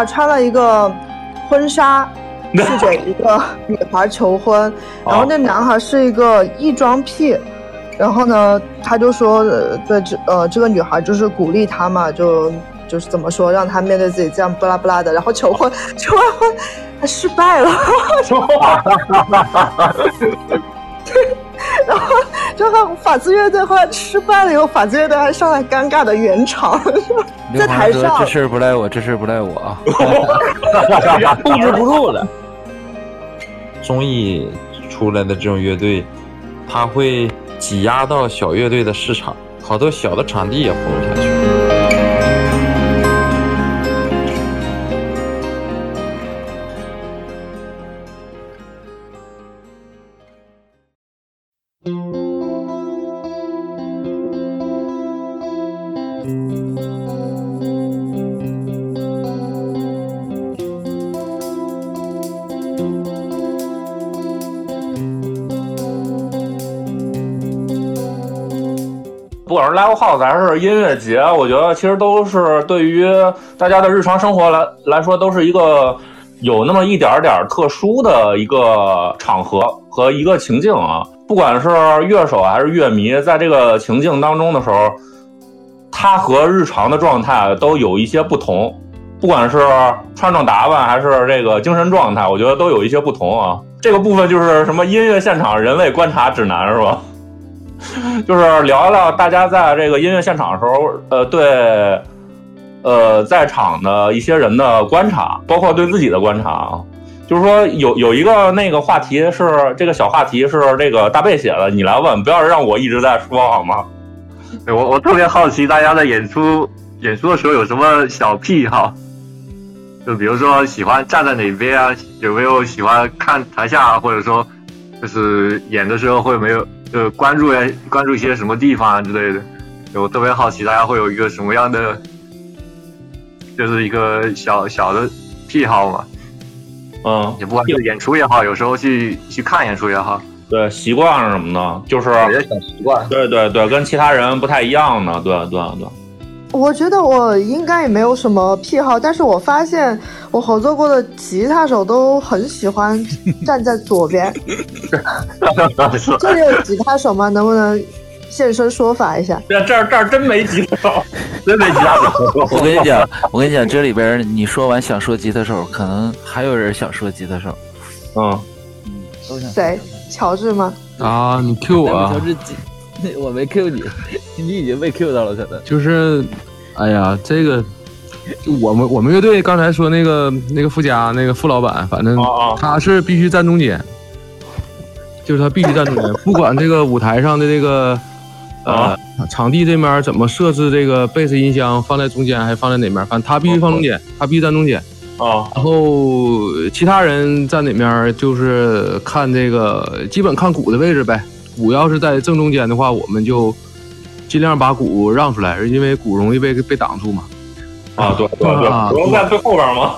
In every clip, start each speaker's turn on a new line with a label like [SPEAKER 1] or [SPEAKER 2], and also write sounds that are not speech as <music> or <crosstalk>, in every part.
[SPEAKER 1] 孩穿了一个婚纱，<laughs> 去给一个女孩求婚，然后那男孩是一个异装癖，然后呢，他就说，呃对这呃这个女孩就是鼓励他嘛，就就是怎么说，让他面对自己这样不拉不拉的，然后求婚，求完婚他失败了，<laughs> 然后法子乐队后来失败了以后，法子乐队还上来尴尬的圆场，在台上
[SPEAKER 2] 这事儿不赖我，这事儿不赖我啊，<laughs>
[SPEAKER 3] 控制不住了。
[SPEAKER 4] 综艺出来的这种乐队，它会挤压到小乐队的市场，好多小的场地也活不下去。
[SPEAKER 3] 管是 live house 还是音乐节，我觉得其实都是对于大家的日常生活来来说，都是一个有那么一点点特殊的一个场合和一个情境啊。不管是乐手还是乐迷，在这个情境当中的时候，他和日常的状态都有一些不同。不管是穿着打扮还是这个精神状态，我觉得都有一些不同啊。这个部分就是什么音乐现场人类观察指南是吧？<laughs> 就是聊一聊大家在这个音乐现场的时候，呃，对，呃，在场的一些人的观察，包括对自己的观察啊。就是说，有有一个那个话题是这个小话题是这个大贝写的，你来问，不要让我一直在说好吗？<laughs>
[SPEAKER 5] 对我我特别好奇，大家在演出演出的时候有什么小癖好？就比如说喜欢站在哪边啊，有没有喜欢看台下，或者说就是演的时候会没有呃关注关注一些什么地方啊之类的？我特别好奇，大家会有一个什么样的，就是一个小小的癖好嘛？
[SPEAKER 3] 嗯，
[SPEAKER 5] 也不管是演出也好，有时候去去看演出也好，
[SPEAKER 3] 对，习惯是什么呢？就是
[SPEAKER 5] 有些小习惯。
[SPEAKER 3] 对对对，跟其他人不太一样呢，对对对。
[SPEAKER 1] 我觉得我应该也没有什么癖好，但是我发现我合作过的吉他手都很喜欢 <laughs> 站在左边。<laughs> 这里有吉他手吗？能不能现身说法一下？
[SPEAKER 3] 这这儿这儿真没吉他手，<laughs>
[SPEAKER 5] 真没吉他手。
[SPEAKER 2] 我跟你讲，我跟你讲，这里边你说完想说吉他手，可能还有人想说吉他手。
[SPEAKER 3] 嗯
[SPEAKER 2] 嗯，都想。
[SPEAKER 1] 谁？乔治吗？
[SPEAKER 6] 啊，你 Q 我啊？
[SPEAKER 2] 乔治吉，<laughs> 我没 Q 你，你已经被 Q 到了，可能。
[SPEAKER 6] 就是，哎呀，这个。我们我们乐队刚才说那个那个富家那个富老板，反正他是必须站中间，就是他必须站中间，不管这个舞台上的这个呃场地这面怎么设置这个贝斯音箱放在中间还是放在哪面，反正他必须放中间，他必须站中间。
[SPEAKER 3] 啊，
[SPEAKER 6] 然后其他人站哪面就是看这个基本看鼓的位置呗，鼓要是在正中间的话，我们就尽量把鼓让出来，因为鼓容易被被挡住嘛。
[SPEAKER 3] 啊，对对对，不用在最后边吗？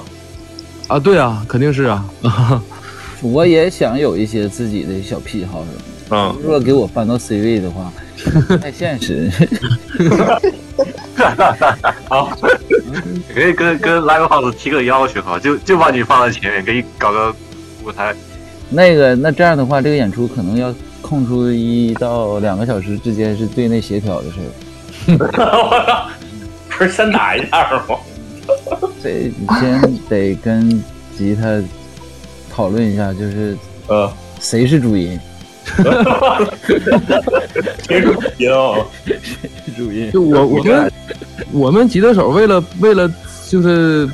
[SPEAKER 6] 啊，对啊，肯定是啊。<laughs>
[SPEAKER 2] 我也想有一些自己的小癖好什么的。嗯，如果给我搬到 C 位的话，太现实。<laughs>
[SPEAKER 5] 好，可以跟跟 Live House 提个要求哈，就就把你放在前面，给你搞个舞台。
[SPEAKER 2] 那个，那这样的话，这个演出可能要空出一到两个小时之间是队内协调的事
[SPEAKER 3] 儿。<laughs> 不是先打一下吗？<laughs>
[SPEAKER 2] 这先得跟吉他讨论一下，就是
[SPEAKER 3] 呃，
[SPEAKER 2] 谁是主音？<laughs>
[SPEAKER 3] 谁是主音啊？
[SPEAKER 2] 谁是主音？
[SPEAKER 6] 就我我们我们吉他手为了为了就是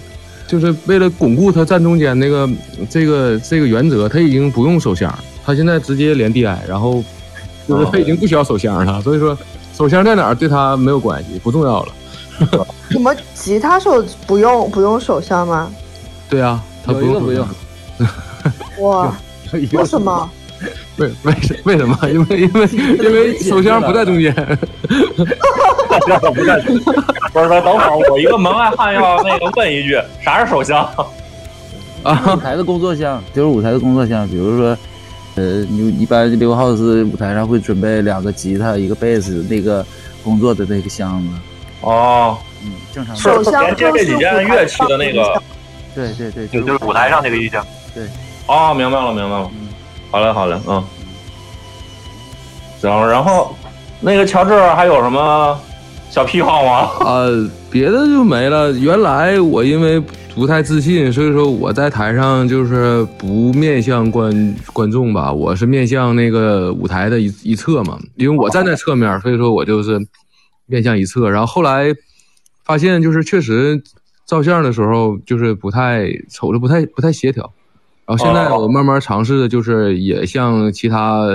[SPEAKER 6] 就是为了巩固他站中间那个这个这个原则，他已经不用手箱，他现在直接连 DI，然后就是他已经不需要手箱了，所以说手箱在哪儿对他没有关系，不重要了。<laughs>
[SPEAKER 1] 什么吉他手不用不用手箱吗？
[SPEAKER 6] 对啊，他不用
[SPEAKER 2] 不用。<laughs>
[SPEAKER 1] 哇，为什么？
[SPEAKER 6] 为为什为什么？因为因为因为手箱不在中间。
[SPEAKER 3] 不在中间。不是，等会儿我一个门外汉要那个问一句，啥是手箱？
[SPEAKER 2] 啊，舞台的工作箱就是舞台的工作箱，比如说，呃，你一般 live house 舞台上会准备两个吉他，一个贝斯，那个工作的那个箱子。
[SPEAKER 3] 哦，
[SPEAKER 2] 嗯，正常。
[SPEAKER 1] 是
[SPEAKER 3] 连接这几件乐器的那个，
[SPEAKER 2] 对对对，
[SPEAKER 5] 就就是舞台上那个意象。
[SPEAKER 2] 对，
[SPEAKER 3] 哦，明白了，明白了。
[SPEAKER 2] 嗯，
[SPEAKER 3] 好嘞，好嘞，嗯。行，然后那个乔治还有什么小癖好吗？
[SPEAKER 6] 呃，别的就没了。原来我因为不太自信，所以说我在台上就是不面向观观众吧，我是面向那个舞台的一一侧嘛，因为我站在侧面，所以说我就是面向一侧。然后后来发现就是确实照相的时候就是不太瞅着不太不太协调。然后现在我慢慢尝试的就是也像其他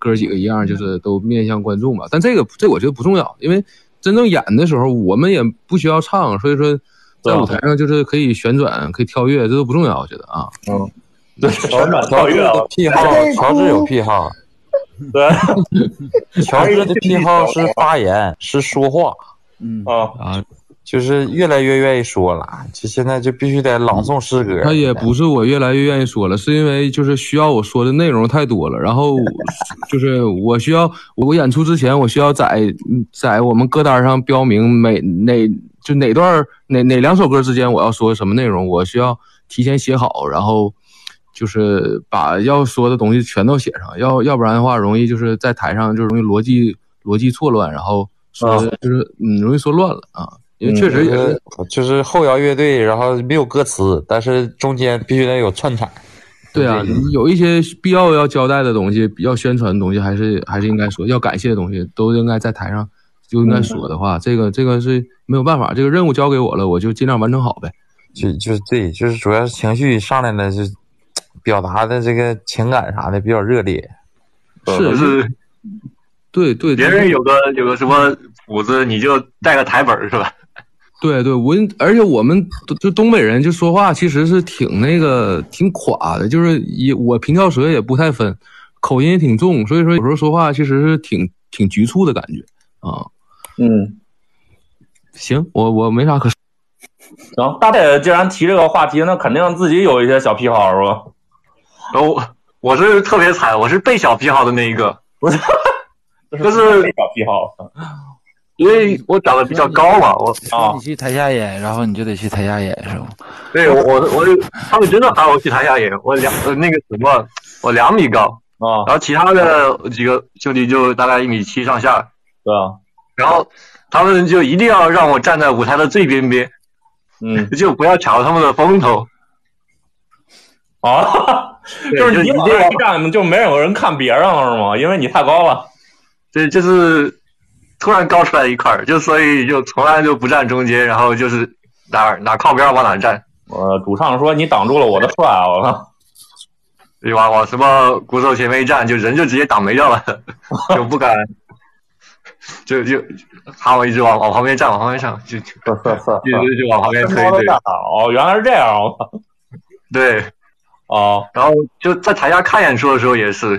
[SPEAKER 6] 哥几个一样，就是都面向观众吧。但这个这我觉得不重要，因为真正演的时候我们也不需要唱，所以说在舞台上就是可以旋转、可以跳跃，这都不重要。我觉得啊，
[SPEAKER 3] 嗯，对，旋转跳跃
[SPEAKER 4] 啊癖好，乔治有癖好，<laughs>
[SPEAKER 3] 对，
[SPEAKER 4] 乔治的癖好是发言，是说话，
[SPEAKER 2] 嗯
[SPEAKER 3] 啊
[SPEAKER 4] 啊，就是越来越愿意说了，就现在就必须得朗诵诗歌。
[SPEAKER 6] 他也不是我越来越愿意说了，是因为就是需要我说的内容太多了，然后就是我需要我演出之前，我需要在在我们歌单上标明每哪就哪段哪哪两首歌之间我要说什么内容，我需要提前写好，然后就是把要说的东西全都写上，要要不然的话容易就是在台上就容易逻辑逻辑错乱，然后说的就是嗯容易说乱了啊。因为确实也是，
[SPEAKER 4] 就是后摇乐队，然后没有歌词，但是中间必须得有串场。
[SPEAKER 6] 对啊，有一些必要要交代的东西，要宣传的东西，还是还是应该说，要感谢的东西，都应该在台上就应该说的话。这个这个是没有办法，这个任务交给我了，我就尽量完成好呗。
[SPEAKER 4] 就就是对，就是主要是情绪上来了，就表达的这个情感啥的比较热烈。
[SPEAKER 6] 是
[SPEAKER 5] 是，
[SPEAKER 6] 对对，
[SPEAKER 5] 别人有个有个什么谱子，你就带个台本是吧？<laughs>
[SPEAKER 6] 对对，我而且我们就东北人就说话其实是挺那个挺垮的，就是也我平翘舌也不太分，口音也挺重，所以说有时候说话其实是挺挺局促的感觉啊。
[SPEAKER 3] 嗯，
[SPEAKER 6] 行，我我没啥可说。
[SPEAKER 3] 行，大姐既然提这个话题，那肯定自己有一些小癖好是吧？
[SPEAKER 5] 然后我是特别惨，我是被小癖好的那一个，就是
[SPEAKER 3] 被小癖好。
[SPEAKER 5] 因为我长得比较高嘛，我
[SPEAKER 3] 啊，
[SPEAKER 2] 你去台下演，然后你就得去台下演，是吗？
[SPEAKER 5] 对我我我，他们真的喊我去台下演，我两那个什么，我两米高
[SPEAKER 3] 啊，
[SPEAKER 5] 然后其他的几个兄弟就大概一米七上下，
[SPEAKER 3] 对啊，
[SPEAKER 5] 然后他们就一定要让我站在舞台的最边边，
[SPEAKER 3] 嗯，
[SPEAKER 5] 就不要抢他们的风头。
[SPEAKER 3] 啊，就是你往那一站，就没有人看别人了是吗？因为你太高了。
[SPEAKER 5] 对，就是。突然高出来一块儿，就所以就从来就不站中间，然后就是哪哪靠边往哪站。
[SPEAKER 3] 呃，主唱说你挡住了我的帅，我靠！
[SPEAKER 5] 就往往什么鼓手前面一站，就人就直接挡没掉了，<laughs> 就不敢，<laughs> 就就喊我一直往往旁边站，往旁边站，就就 <laughs> 就就往旁边推。对，
[SPEAKER 3] 哦，原来是这样！<laughs>
[SPEAKER 5] 对，
[SPEAKER 3] 哦，
[SPEAKER 5] 然后就在台下看演出的时候也是，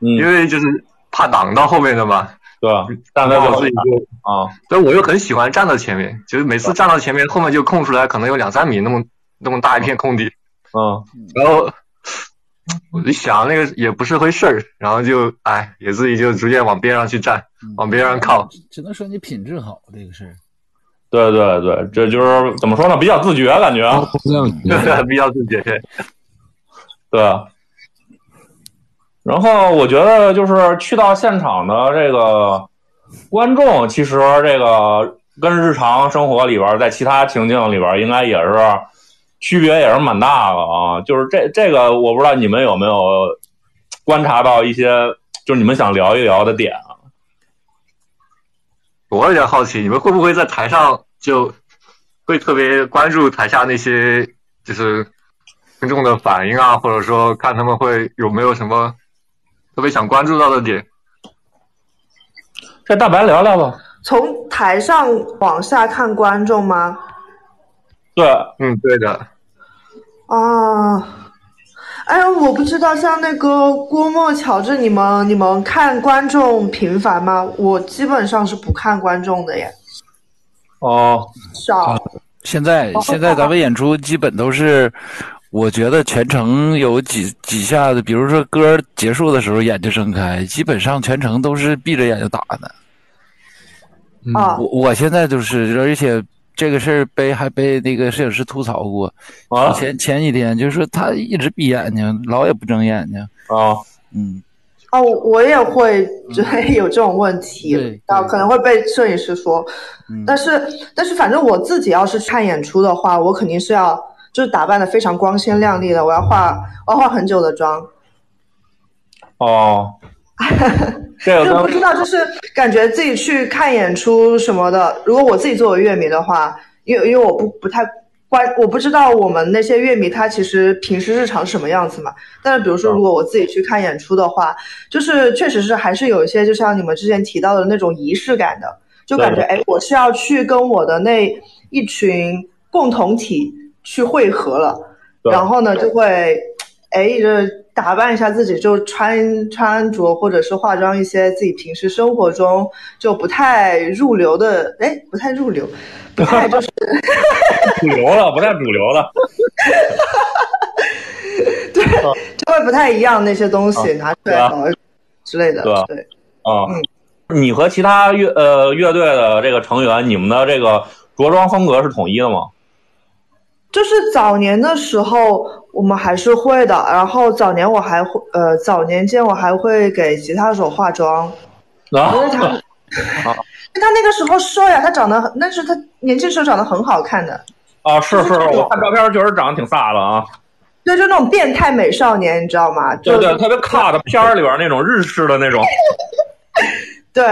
[SPEAKER 3] 嗯、
[SPEAKER 5] 因为就是怕挡到后面的嘛。
[SPEAKER 3] 对吧？站在
[SPEAKER 5] 我自己就
[SPEAKER 3] 啊，
[SPEAKER 5] 所以我又很喜欢站到前面，就是每次站到前面，后面就空出来，可能有两三米那么那么大一片空地。
[SPEAKER 3] 嗯，
[SPEAKER 5] 然后我一想，那个也不是回事儿，然后就哎，也自己就逐渐往边上去站，往边上靠。
[SPEAKER 2] 只能说你品质好，这个事儿。
[SPEAKER 3] 对对对，这就是怎么说呢？比较自觉，感觉。
[SPEAKER 5] 对 <laughs> 比较自觉。
[SPEAKER 3] 对。然后我觉得就是去到现场的这个观众，其实这个跟日常生活里边，在其他情境里边，应该也是区别也是蛮大的啊。就是这这个，我不知道你们有没有观察到一些，就是你们想聊一聊的点啊。
[SPEAKER 5] 我有点好奇，你们会不会在台上就会特别关注台下那些就是观众的反应啊，或者说看他们会有没有什么。特别想关注到的点，
[SPEAKER 3] 这大白聊聊吧。
[SPEAKER 1] 从台上往下看观众吗？
[SPEAKER 3] 对，
[SPEAKER 5] 嗯，对的。
[SPEAKER 1] 啊，哎呀，我不知道，像那个郭沫、乔治，你们你们看观众频繁吗？我基本上是不看观众的耶。
[SPEAKER 3] 哦，
[SPEAKER 1] 少。
[SPEAKER 2] 现在现在咱们演出基本都是。我觉得全程有几几下子，比如说歌结束的时候眼睛睁开，基本上全程都是闭着眼睛打的。
[SPEAKER 1] 啊，
[SPEAKER 2] 我我现在就是，而且这个事儿被还被那个摄影师吐槽过。
[SPEAKER 3] 啊，
[SPEAKER 2] 前前几天就是说他一直闭眼睛，老也不睁眼睛。
[SPEAKER 3] 啊，
[SPEAKER 2] 嗯，
[SPEAKER 1] 哦，我也会觉得有这种问题
[SPEAKER 2] 对，
[SPEAKER 1] 啊，可能会被摄影师说。
[SPEAKER 2] 嗯
[SPEAKER 1] 但是，但是反正我自己要是看演出的话，我肯定是要就是打扮的非常光鲜亮丽的，我要化我要化很久的妆。
[SPEAKER 3] 哦，<laughs> 这个跟
[SPEAKER 1] 就不知道，就是感觉自己去看演出什么的。如果我自己作为乐迷的话，因为因为我不不太关，我不知道我们那些乐迷他其实平时日常什么样子嘛。但是比如说，如果我自己去看演出的话，就是确实是还是有一些，就像你们之前提到的那种仪式感的，就感觉哎，我是要去跟我的那一群共同体去汇合了，然后呢就会哎就是打扮一下自己，就穿穿着或者是化妆一些自己平时生活中就不太入流的，哎，不太入流，不太就是 <laughs>
[SPEAKER 3] 主流了，不太主流了。<laughs>
[SPEAKER 1] 对，就会不太一样那些东西拿出来搞一之类的
[SPEAKER 3] 对。啊，你和其他乐呃乐队的这个成员，你们的这个着装风格是统一的吗？
[SPEAKER 1] 就是早年的时候，我们还是会的。然后早年我还会，呃，早年间我还会给吉他手化妆，因为 <laughs>
[SPEAKER 3] 啊，
[SPEAKER 1] 他，因为他那个时候瘦呀，他长得很，但是他年轻时候长得很好看的，
[SPEAKER 3] 啊，是是，我看照片确实长得挺飒的啊。
[SPEAKER 1] 对，就那种变态美少年，你知道吗？就
[SPEAKER 3] 对对，特别 cut 片儿里边那种日式的那种。<laughs>
[SPEAKER 1] 对，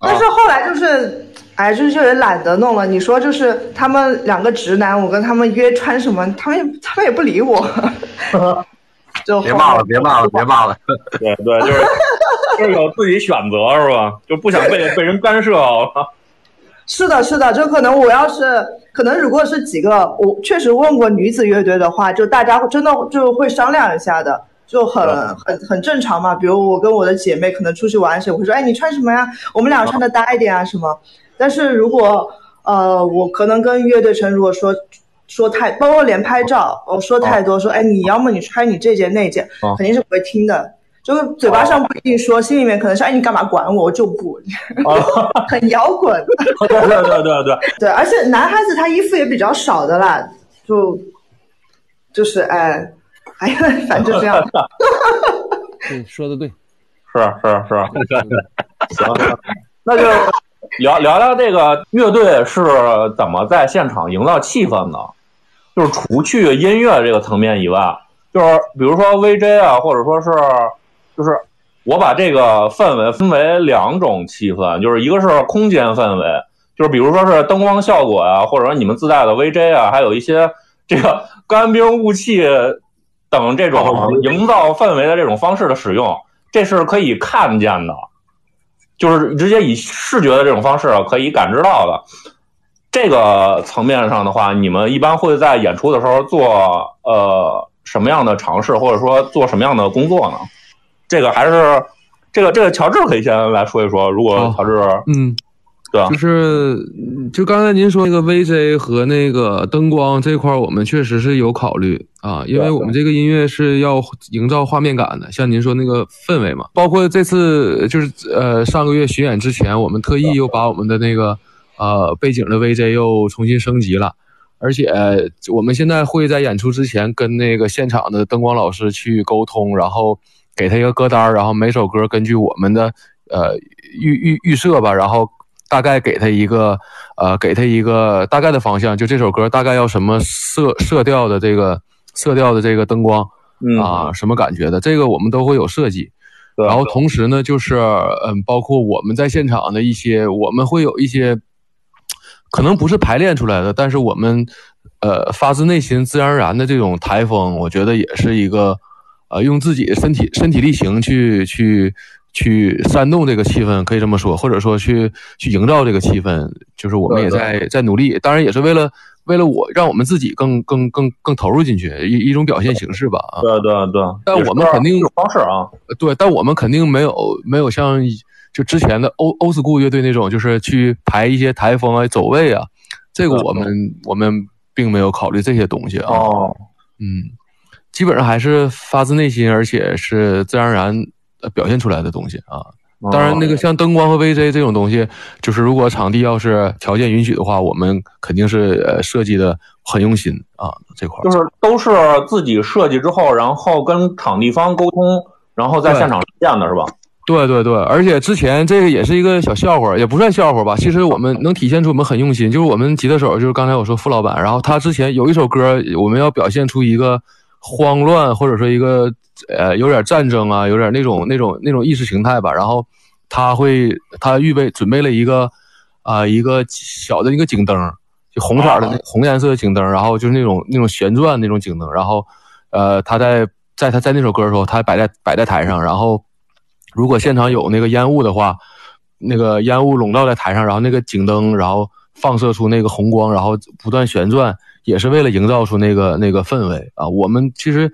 [SPEAKER 1] 但是后来就是，哎，就是有点懒得弄了。你说就是他们两个直男，我跟他们约穿什么，他们也他们也不理我，<laughs> 就
[SPEAKER 5] 别骂了，别骂了，别骂了。<laughs>
[SPEAKER 3] 对对，就是就是有自己选择是吧？就不想被被人干涉好了。<laughs>
[SPEAKER 1] 是的，是的，就可能我要是可能如果是几个，我确实问过女子乐队的话，就大家真的就会商量一下的，就很很很正常嘛。比如我跟我的姐妹可能出去玩时，我会说，哎，你穿什么呀？我们俩穿的搭一点啊什么。但是如果呃，我可能跟乐队成如果说说太，包括连拍照，我说太多，说哎，你要么你穿你这件那件，
[SPEAKER 3] 哦
[SPEAKER 1] 肯定是不会听的。就是嘴巴上不一定说，心里面可能是哎，你干嘛管我？我就不，<laughs> 很摇滚。
[SPEAKER 3] 对对对对对，<laughs>
[SPEAKER 1] 对，而且男孩子他衣服也比较少的啦，就就是哎，哎呀，反正就这样。<laughs>
[SPEAKER 2] 对，说的对。
[SPEAKER 3] 是是是，行，那就聊聊聊这个乐队是怎么在现场营造气氛的，就是除去音乐这个层面以外，就是比如说 VJ 啊，或者说是就是我把这个氛围分为两种气氛，就是一个是空间氛围，就是比如说是灯光效果啊，或者说你们自带的 VJ 啊，还有一些这个 <laughs> 干冰雾气等这种营造氛围的这种方式的使用，这是可以看见的，就是直接以视觉的这种方式可以感知到的。这个层面上的话，你们一般会在演出的时候做呃什么样的尝试，或者说做什么样的工作呢？这个还是这个这个乔治可以先来说一说。如果乔治，
[SPEAKER 6] 嗯，
[SPEAKER 3] 对啊？
[SPEAKER 6] 就是就刚才您说那个 VJ 和那个灯光这块，我们确实是有考虑啊，因为我们这个音乐是要营造画面感的，像您说那个氛围嘛，包括这次就是呃上个月巡演之前，我们特意又把我们的那个呃背景的 VJ 又重新升级了。而且我们现在会在演出之前跟那个现场的灯光老师去沟通，然后给他一个歌单，然后每首歌根据我们的呃预预预设吧，然后大概给他一个呃给他一个大概的方向，就这首歌大概要什么色色调的这个色调的这个灯光
[SPEAKER 3] 嗯
[SPEAKER 6] 啊，什么感觉的，这个我们都会有设计。然后同时呢，就是嗯，包括我们在现场的一些，我们会有一些。可能不是排练出来的，但是我们，呃，发自内心、自然而然的这种台风，我觉得也是一个，呃，用自己的身体身体力行去去去煽动这个气氛，可以这么说，或者说去去营造这个气氛，就是我们也在在努力，当然也是为了为了我让我们自己更更更更投入进去，一一种表现形式吧。啊，
[SPEAKER 3] 对对对，
[SPEAKER 6] 但我们肯定
[SPEAKER 3] 有方式啊，
[SPEAKER 6] 对，但我们肯定没有没有像。就之前的欧欧斯库乐队那种，就是去排一些台风啊、走位啊，这个我们我们并没有考虑这些东西啊。
[SPEAKER 3] 哦，
[SPEAKER 6] 嗯，基本上还是发自内心，而且是自然而然表现出来的东西啊。当然，那个像灯光和 VJ 这种东西，就是如果场地要是条件允许的话，我们肯定是呃设计的很用心啊这块。
[SPEAKER 3] 就是都是自己设计之后，然后跟场地方沟通，然后在现场实现的是吧？
[SPEAKER 6] 对对对，而且之前这个也是一个小笑话，也不算笑话吧。其实我们能体现出我们很用心，就是我们吉他手，就是刚才我说付老板，然后他之前有一首歌，我们要表现出一个慌乱或者说一个。呃，有点战争啊，有点那种那种那种意识形态吧。然后他会，他预备准备了一个啊，一个小的一个警灯，就红色的那红颜色的警灯。然后就是那种那种旋转那种警灯。然后呃，他在在他在那首歌的时候，他摆在摆在台上。然后如果现场有那个烟雾的话，那个烟雾笼罩在台上，然后那个警灯然后放射出那个红光，然后不断旋转。也是为了营造出那个那个氛围啊！我们其实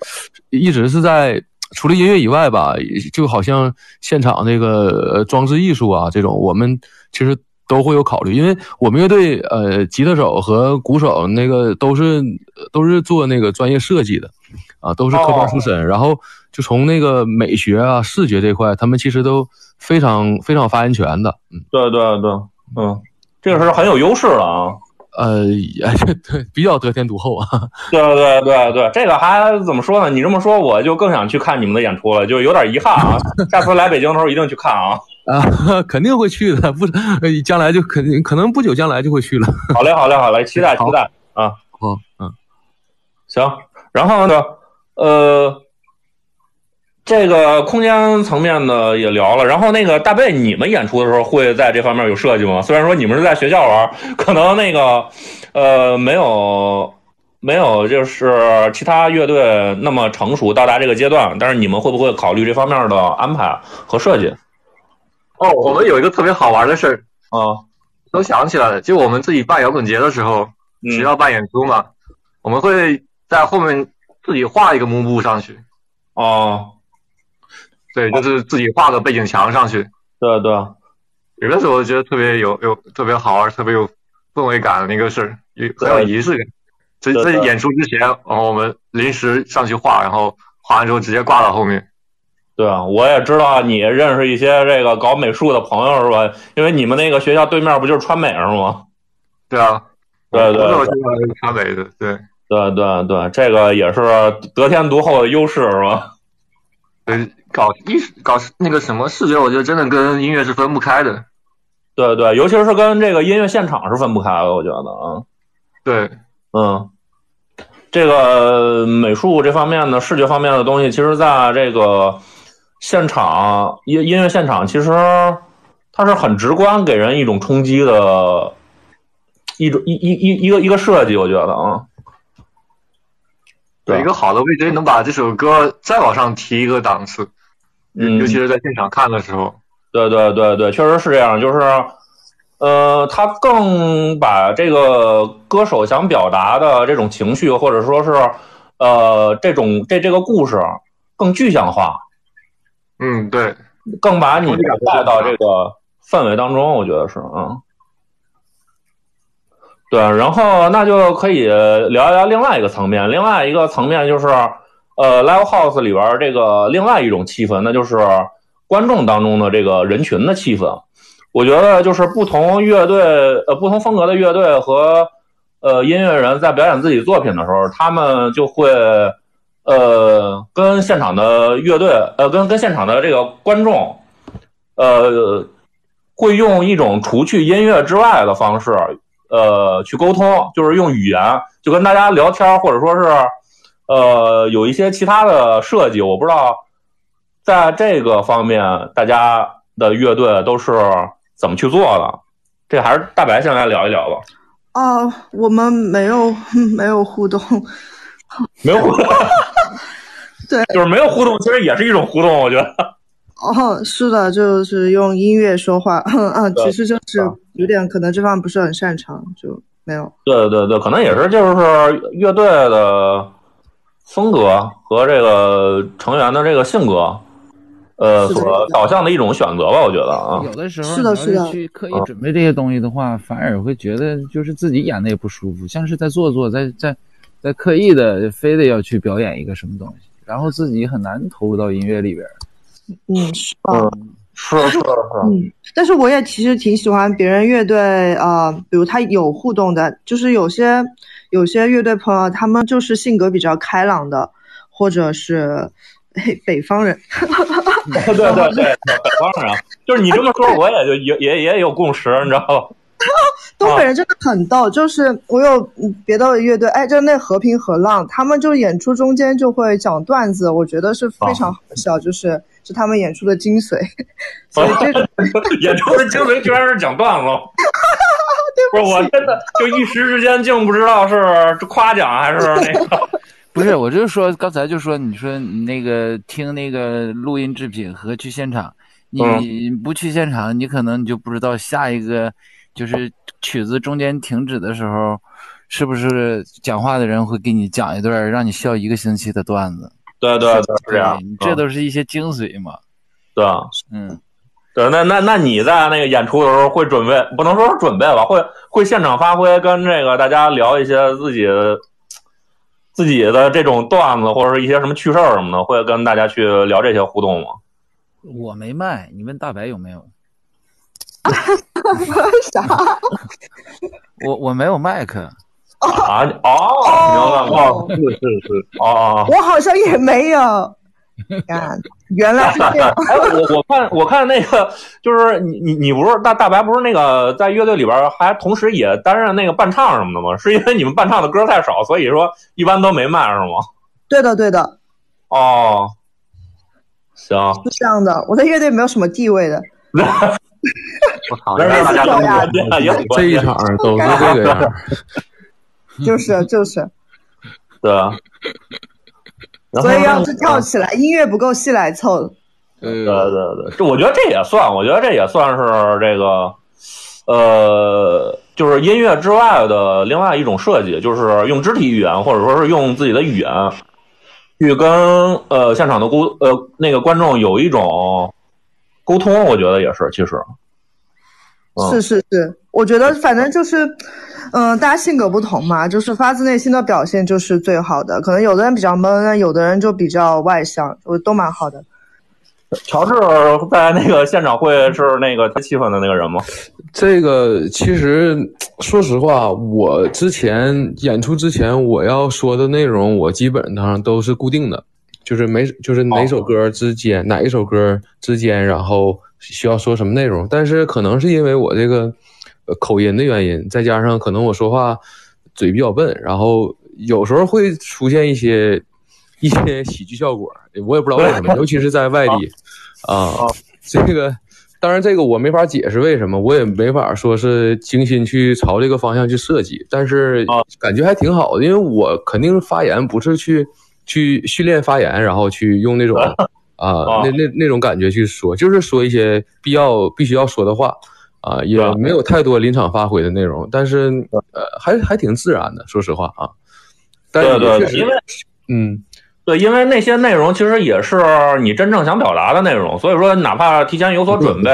[SPEAKER 6] 一直是在除了音乐以外吧，就好像现场那个装置艺术啊这种，我们其实都会有考虑。因为我们乐队呃，吉他手和鼓手那个都是都是做那个专业设计的啊，都是科班出身。然后就从那个美学啊、视觉这块，他们其实都非常非常发言权的。
[SPEAKER 3] 嗯，对对对，嗯，这个是很有优势了啊。
[SPEAKER 6] 呃，<laughs> 对，比较得天独厚啊。<laughs>
[SPEAKER 3] 对对对对，这个还怎么说呢？你这么说，我就更想去看你们的演出了，就有点遗憾啊。<laughs> 下次来北京的时候一定去看啊。
[SPEAKER 6] 啊，肯定会去的，不，将来就肯定可能不久将来就会去了。
[SPEAKER 3] 好嘞，好嘞，好嘞，期待期待啊。
[SPEAKER 6] 好，嗯，
[SPEAKER 3] 行，然后呢，呃。这个空间层面的也聊了，然后那个大贝，你们演出的时候会在这方面有设计吗？虽然说你们是在学校玩，可能那个呃没有没有就是其他乐队那么成熟到达这个阶段，但是你们会不会考虑这方面的安排和设计？
[SPEAKER 5] 哦，我们有一个特别好玩的事儿
[SPEAKER 3] 啊，
[SPEAKER 5] 都想起来了，就我们自己办摇滚节的时候，学校办演出嘛，我们会在后面自己画一个幕布上去。
[SPEAKER 3] 哦。
[SPEAKER 5] 对，就是自己画个背景墙上去。
[SPEAKER 3] 对对，
[SPEAKER 5] 有的时候觉得特别有有特别好玩、特别有氛围感的那个事儿，有很有仪式感。在在演出之前，然后我们临时上去画，然后画完之后直接挂到后面。
[SPEAKER 3] 对啊，我也知道你认识一些这个搞美术的朋友是吧？因为你们那个学校对面不就是川美是吗？
[SPEAKER 5] 对啊，
[SPEAKER 3] 对对，
[SPEAKER 5] 川美的，对
[SPEAKER 3] 对对对，这个也是得天独厚的优势是吧？
[SPEAKER 5] 对。搞艺术搞那个什么视觉，我觉得真的跟音乐是分不开的。
[SPEAKER 3] 对对，尤其是跟这个音乐现场是分不开的，我觉得啊。
[SPEAKER 5] 对，
[SPEAKER 3] 嗯，这个美术这方面的视觉方面的东西，其实在这个现场音音乐现场，其实它是很直观，给人一种冲击的一种一一一一个一个设计，我觉得啊。
[SPEAKER 5] 有一个好的位置，能把这首歌再往上提一个档次。
[SPEAKER 3] 嗯，
[SPEAKER 5] 尤其是在现场看的时候，
[SPEAKER 3] 对对对对，确实是这样。就是，呃，他更把这个歌手想表达的这种情绪，或者说是，呃，这种这这个故事更具象化。
[SPEAKER 5] 嗯，对，
[SPEAKER 3] 更把你带到这个氛围当中，我觉得是，嗯，对。然后那就可以聊一聊另外一个层面，另外一个层面就是。呃，live house 里边这个另外一种气氛，那就是观众当中的这个人群的气氛。我觉得就是不同乐队，呃，不同风格的乐队和呃音乐人在表演自己作品的时候，他们就会呃跟现场的乐队，呃跟跟现场的这个观众，呃会用一种除去音乐之外的方式，呃去沟通，就是用语言就跟大家聊天，或者说是。呃，有一些其他的设计，我不知道，在这个方面，大家的乐队都是怎么去做的？这还是大白先来聊一聊吧。
[SPEAKER 1] 哦，我们没有没有互动，
[SPEAKER 3] 没有互动，<laughs>
[SPEAKER 1] 对，
[SPEAKER 3] 就是没有互动，其实也是一种互动，我觉得。
[SPEAKER 1] 哦，是的，就是用音乐说话，嗯啊，其实就是有点可能这方面不是很擅长，就没有。
[SPEAKER 3] 对对对，可能也是，就是乐队的。风格和这个成员的这个性格，呃，所导向的一种选择吧，我觉得啊，
[SPEAKER 2] 有的时候
[SPEAKER 1] 是的，是的，
[SPEAKER 2] 去刻意准备这些东西的话，反而会觉得就是自己演的也不舒服，像是在做作，在在在刻意的非得要去表演一个什么东西，然后自己很难投入到音乐里边。
[SPEAKER 1] 嗯，是吧？
[SPEAKER 3] 是是是，
[SPEAKER 1] 嗯，但是我也其实挺喜欢别人乐队，呃，比如他有互动的，就是有些有些乐队朋友，他们就是性格比较开朗的，或者是 <laughs> 北方人，<laughs>
[SPEAKER 3] 对对对对，北方人，就是你这么说，我也就 <laughs> 也也也有共识，你知道吗？
[SPEAKER 1] 东北人真的很逗，就是我有别的乐队，哎，就那和平和浪，他们就演出中间就会讲段子，我觉得是非常好笑，就是是他们演出的精髓。所以这个 <laughs>
[SPEAKER 3] 演出的精髓居然是讲段子，<laughs> 不是我真的就一时之间竟不知道是夸奖还是那个，<laughs>
[SPEAKER 2] 不是，我就说刚才就说你说你那个听那个录音制品和去现场，你不去现场，你可能你就不知道下一个。就是曲子中间停止的时候，是不是讲话的人会给你讲一段让你笑一个星期的段子？
[SPEAKER 3] 对对对，是这样。
[SPEAKER 2] 这都是一些精髓嘛。
[SPEAKER 3] 对，
[SPEAKER 2] 嗯，
[SPEAKER 3] 对。那那那你在那个演出的时候会准备，不能说是准备吧，会会现场发挥，跟这个大家聊一些自己自己的这种段子，或者是一些什么趣事儿什么的，会跟大家去聊这些互动吗？
[SPEAKER 2] 我没卖，你问大白有没有？<laughs> <laughs>
[SPEAKER 1] 啥？
[SPEAKER 2] 我我没有麦克
[SPEAKER 3] 啊！哦，明白了，是是是，哦，
[SPEAKER 1] 我好像也没有。啊，原来是这样。
[SPEAKER 3] 哎，我我看我看那个，就是你你你不是大大白不是那个在乐队里边还同时也担任那个伴唱什么的吗？是因为你们伴唱的歌太少，所以说一般都没卖是吗？
[SPEAKER 1] 对的对的。
[SPEAKER 3] 哦，行，
[SPEAKER 1] 是这样的，我在乐队没有什么地位的。<laughs>
[SPEAKER 5] 我操！大家都
[SPEAKER 6] 这一场都是这个样，<laughs>
[SPEAKER 1] 就是就是，
[SPEAKER 3] 对啊。
[SPEAKER 1] 所以要是跳起来，音乐不够戏来凑。
[SPEAKER 3] 对对对，这我觉得这也算，我觉得这也算是这个，呃，就是音乐之外的另外一种设计，就是用肢体语言或者说是用自己的语言，去跟呃现场的沟呃那个观众有一种。沟通，我觉得也是，其实，
[SPEAKER 1] 是是是，我觉得反正就是，嗯，大家性格不同嘛，就是发自内心的表现就是最好的。可能有的人比较闷，有的人就比较外向，我都蛮好的。
[SPEAKER 3] 乔治在那个现场会是那个最气氛的那个人吗？
[SPEAKER 6] 这个其实说实话，我之前演出之前我要说的内容，我基本上都是固定的。就是每就是哪首歌之间哪一首歌之间，然后需要说什么内容？但是可能是因为我这个口音的原因，再加上可能我说话嘴比较笨，然后有时候会出现一些一些喜剧效果，我也不知道为什么，尤其是在外地啊。这个当然这个我没法解释为什么，我也没法说是精心去朝这个方向去设计，但是感觉还挺好的，因为我肯定发言不是去。去训练发言，然后去用那种 <laughs> 啊，那那那种感觉去说，就是说一些必要必须要说的话啊，也没有太多临场发挥的内容，但是呃，还还挺自然的，说实话啊。
[SPEAKER 3] 对对，因为
[SPEAKER 6] 嗯，
[SPEAKER 3] 对，因为那些内容其实也是你真正想表达的内容，所以说哪怕提前有所准备。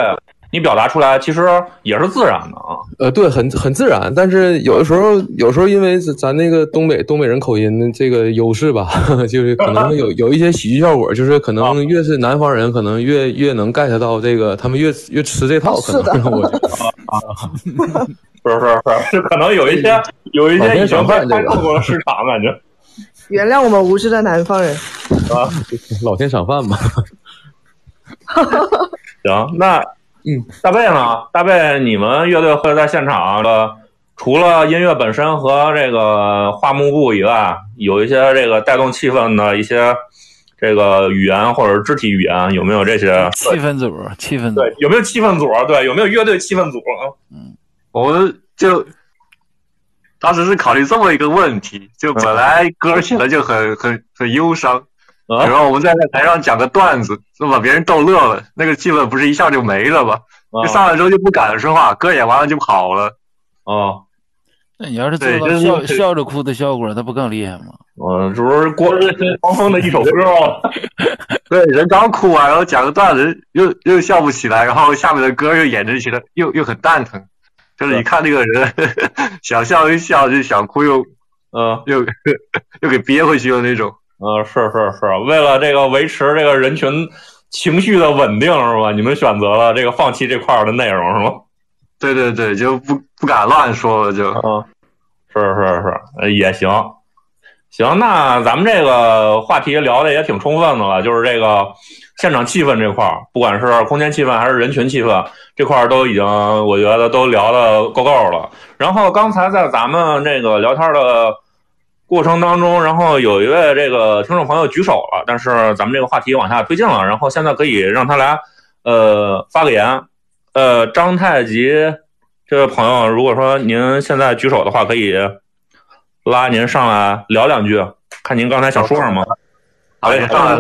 [SPEAKER 3] 你表达出来其实也是自然的啊，
[SPEAKER 6] 呃，对，很很自然。但是有的时候，有时候因为咱那个东北东北人口音的这个优势吧，<laughs> 就是可能有有一些喜剧效果，就是可能越是南方人，可能越越能 get 到这个，他们越越吃这套。可能我觉得
[SPEAKER 3] 啊，不是不是不是，就可能有一些有一些已经被开拓过了市场感觉。<laughs>
[SPEAKER 1] 原谅我们无知的南方人
[SPEAKER 3] 啊，
[SPEAKER 6] 老天赏饭吧。
[SPEAKER 3] 行，那。
[SPEAKER 6] 嗯，
[SPEAKER 3] 大贝呢？大贝，你们乐队会在现场的，除了音乐本身和这个画幕布以外，有一些这个带动气氛的一些这个语言或者肢体语言，有没有这些
[SPEAKER 2] 气氛组？气氛组
[SPEAKER 3] 对，有没有气氛组？对，有没有乐队气氛组？
[SPEAKER 5] 嗯，我就当时是考虑这么一个问题，就本来歌写的就很很很忧伤。然后我们在台上讲个段子，就把别人逗乐了，那个气氛不是一下就没了吗？就上来之后就不敢说话，歌演完了就跑了。
[SPEAKER 3] 哦，
[SPEAKER 2] 那你要是做到笑笑着哭的效果，那不更厉害吗？<laughs>
[SPEAKER 3] 嗯，这不是郭汪峰的一首歌吗？<laughs>
[SPEAKER 5] 对，人刚哭完，然后讲个段子，又又笑不起来，然后下面的歌又演着起来，又又很蛋疼。就是一看这个人 <laughs> 想笑又笑，就想哭又
[SPEAKER 3] 嗯
[SPEAKER 5] 又又给憋回去了那种。
[SPEAKER 3] 嗯，是是是，为了这个维持这个人群情绪的稳定是吧？你们选择了这个放弃这块的内容是吗？
[SPEAKER 5] 对对对，就不不敢乱说了，就
[SPEAKER 3] 嗯，是是是，也行，行，那咱们这个话题聊的也挺充分的了，就是这个现场气氛这块儿，不管是空间气氛还是人群气氛这块儿，都已经我觉得都聊的够够了。然后刚才在咱们这个聊天的过程当中，然后有一位这个听众朋友举手了，但是咱们这个话题往下推进了，然后现在可以让他来呃发个言。呃，张太极这位朋友，如果说您现在举手的话，可以拉您上来聊两句，看您刚才想说什么。
[SPEAKER 5] 好嘞，上来，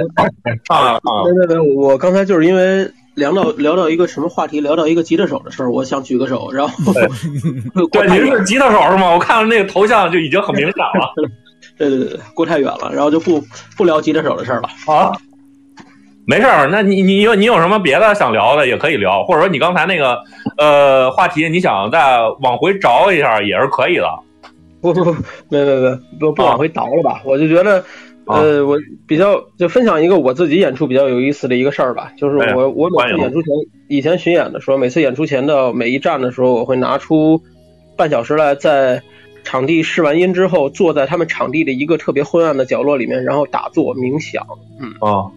[SPEAKER 3] 上来。
[SPEAKER 7] 对对对，我刚才就是因为聊到聊到一个什么话题，聊到一个吉他手的事儿，我想举个手，然后
[SPEAKER 3] 对，<laughs> 您是吉他手是吗？我看到那个头像就已经很明显了。
[SPEAKER 7] 对 <laughs> 对对，过太远了，然后就不不聊吉他手的事儿了。
[SPEAKER 3] 啊。没事儿，那你你有你有什么别的想聊的也可以聊，或者说你刚才那个呃话题你想再往回找一下也是可以的。
[SPEAKER 7] 不不不，没没没，不不往回倒了吧？我就觉得，呃，我比较就分享一个我自己演出比较有意思的一个事儿吧，就是我我每次演出前，以前巡演的时候，每次演出前的每一站的时候，我会拿出半小时来，在场地试完音之后，坐在他们场地的一个特别昏暗的角落里面，然后打坐冥想。嗯
[SPEAKER 3] 啊。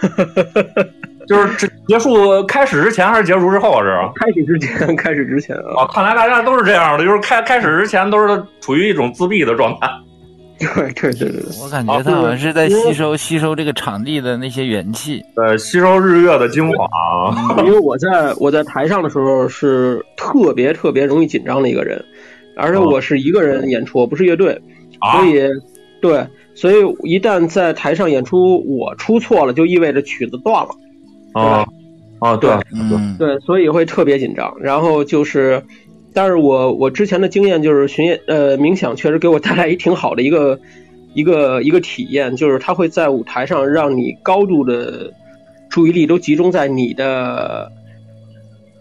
[SPEAKER 3] <laughs> 就是结束开始之前还是结束之后啊？是
[SPEAKER 7] 开始之前，开始之前
[SPEAKER 3] 啊！看来大家都是这样的，就是开开始之前都是处于一种自闭的状态。<laughs>
[SPEAKER 7] 对对对对，
[SPEAKER 2] 我感觉他好像是在吸收吸收这个场地的那些元气，
[SPEAKER 3] 呃，吸收日月的精华。
[SPEAKER 7] 因为我在我在台上的时候是特别特别容易紧张的一个人，而且我是一个人演出，我不是乐队，所以对。所以一旦在台上演出，我出错了，就意味着曲子断了。
[SPEAKER 3] 啊啊，对，
[SPEAKER 2] 嗯，
[SPEAKER 7] 对，所以会特别紧张。然后就是，但是我我之前的经验就是巡演，呃，冥想确实给我带来一挺好的一个一个一个体验，就是它会在舞台上让你高度的注意力都集中在你的，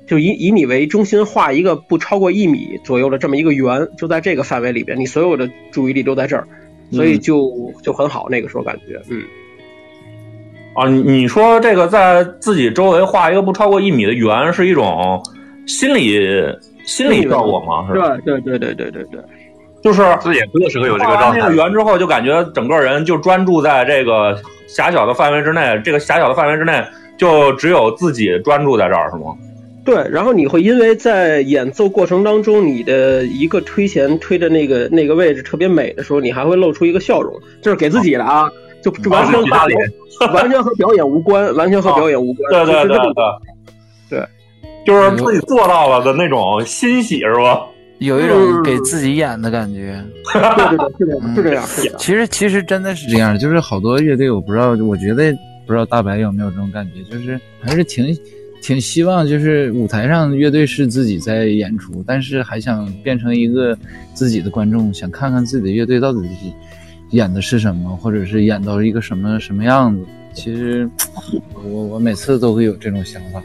[SPEAKER 7] 就以以你为中心画一个不超过一米左右的这么一个圆，就在这个范围里边，你所有的注意力都在这儿。所以就就很好，那个时候感觉，嗯，
[SPEAKER 3] 啊，你你说这个在自己周围画一个不超过一米的圆，是一种心理心理效果吗？是
[SPEAKER 7] 吧？对对对对对对对，
[SPEAKER 3] 就是
[SPEAKER 5] 自演出的时候有这个状态。
[SPEAKER 3] 那个圆之后，就感觉整个人就专注在这个狭小的范围之内，这个狭小的范围之内就只有自己专注在这儿，是吗？
[SPEAKER 7] 对，然后你会因为在演奏过程当中，你的一个推弦推的那个那个位置特别美的时候，你还会露出一个笑容，就是给自己的啊，就完全完全和表演无关，完全和表演无关。
[SPEAKER 3] 对对对对，
[SPEAKER 7] 对，
[SPEAKER 3] 就是自己做到了的那种欣喜，是吧？
[SPEAKER 2] 有一种给自己演的感觉。
[SPEAKER 7] 对对对，是这样，是这样。
[SPEAKER 2] 其实其实真的是这样，就是好多乐队，我不知道，我觉得不知道大白有没有这种感觉，就是还是挺。挺希望就是舞台上乐队是自己在演出，但是还想变成一个自己的观众，想看看自己的乐队到底演的是什么，或者是演到一个什么什么样子。其实我我每次都会有这种想法，